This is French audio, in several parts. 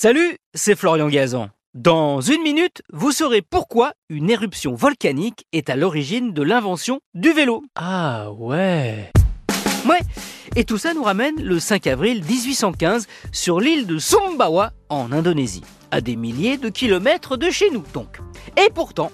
Salut, c'est Florian Gazan. Dans une minute, vous saurez pourquoi une éruption volcanique est à l'origine de l'invention du vélo. Ah ouais Ouais, et tout ça nous ramène le 5 avril 1815 sur l'île de Sumbawa en Indonésie, à des milliers de kilomètres de chez nous donc. Et pourtant,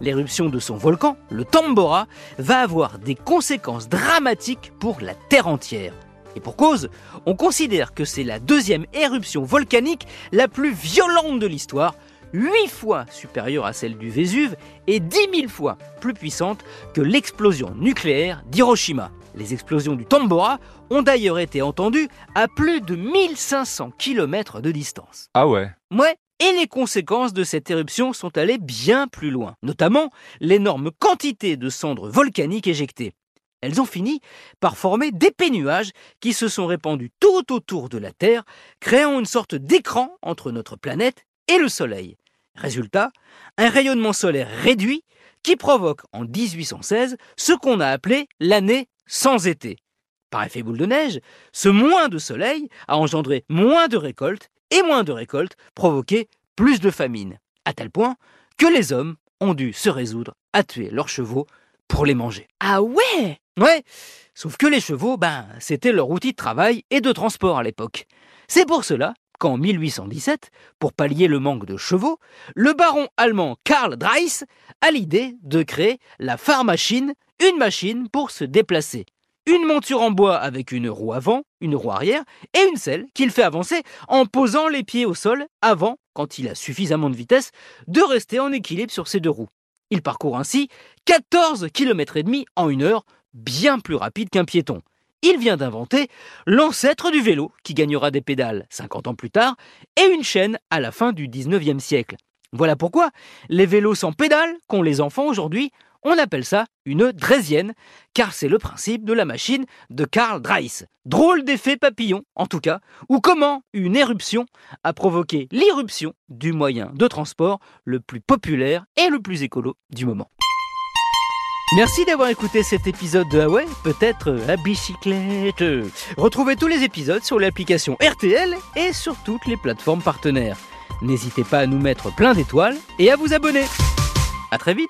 l'éruption de son volcan, le Tambora, va avoir des conséquences dramatiques pour la Terre entière. Et pour cause, on considère que c'est la deuxième éruption volcanique la plus violente de l'histoire, 8 fois supérieure à celle du Vésuve et 10 000 fois plus puissante que l'explosion nucléaire d'Hiroshima. Les explosions du Tambora ont d'ailleurs été entendues à plus de 1500 km de distance. Ah ouais Ouais, et les conséquences de cette éruption sont allées bien plus loin, notamment l'énorme quantité de cendres volcaniques éjectées. Elles ont fini par former d'épais nuages qui se sont répandus tout autour de la Terre, créant une sorte d'écran entre notre planète et le Soleil. Résultat, un rayonnement solaire réduit qui provoque en 1816 ce qu'on a appelé l'année sans été. Par effet boule de neige, ce moins de soleil a engendré moins de récoltes et moins de récoltes provoqué plus de famine, à tel point que les hommes ont dû se résoudre à tuer leurs chevaux pour les manger. Ah ouais? Ouais, sauf que les chevaux, ben, c'était leur outil de travail et de transport à l'époque. C'est pour cela qu'en 1817, pour pallier le manque de chevaux, le baron allemand Karl Dreiss a l'idée de créer la Fahrmaschine, une machine pour se déplacer. Une monture en bois avec une roue avant, une roue arrière et une selle qu'il fait avancer en posant les pieds au sol avant, quand il a suffisamment de vitesse, de rester en équilibre sur ses deux roues. Il parcourt ainsi 14 km et demi en une heure, bien plus rapide qu'un piéton. Il vient d'inventer l'ancêtre du vélo, qui gagnera des pédales 50 ans plus tard, et une chaîne à la fin du 19e siècle. Voilà pourquoi les vélos sans pédales qu'ont les enfants aujourd'hui, on appelle ça une draisienne, car c'est le principe de la machine de Karl Dreiss. Drôle d'effet papillon, en tout cas, ou comment une éruption a provoqué l'irruption du moyen de transport le plus populaire et le plus écolo du moment. Merci d'avoir écouté cet épisode de Huawei, peut-être la bicyclette. Retrouvez tous les épisodes sur l'application RTL et sur toutes les plateformes partenaires. N'hésitez pas à nous mettre plein d'étoiles et à vous abonner. À très vite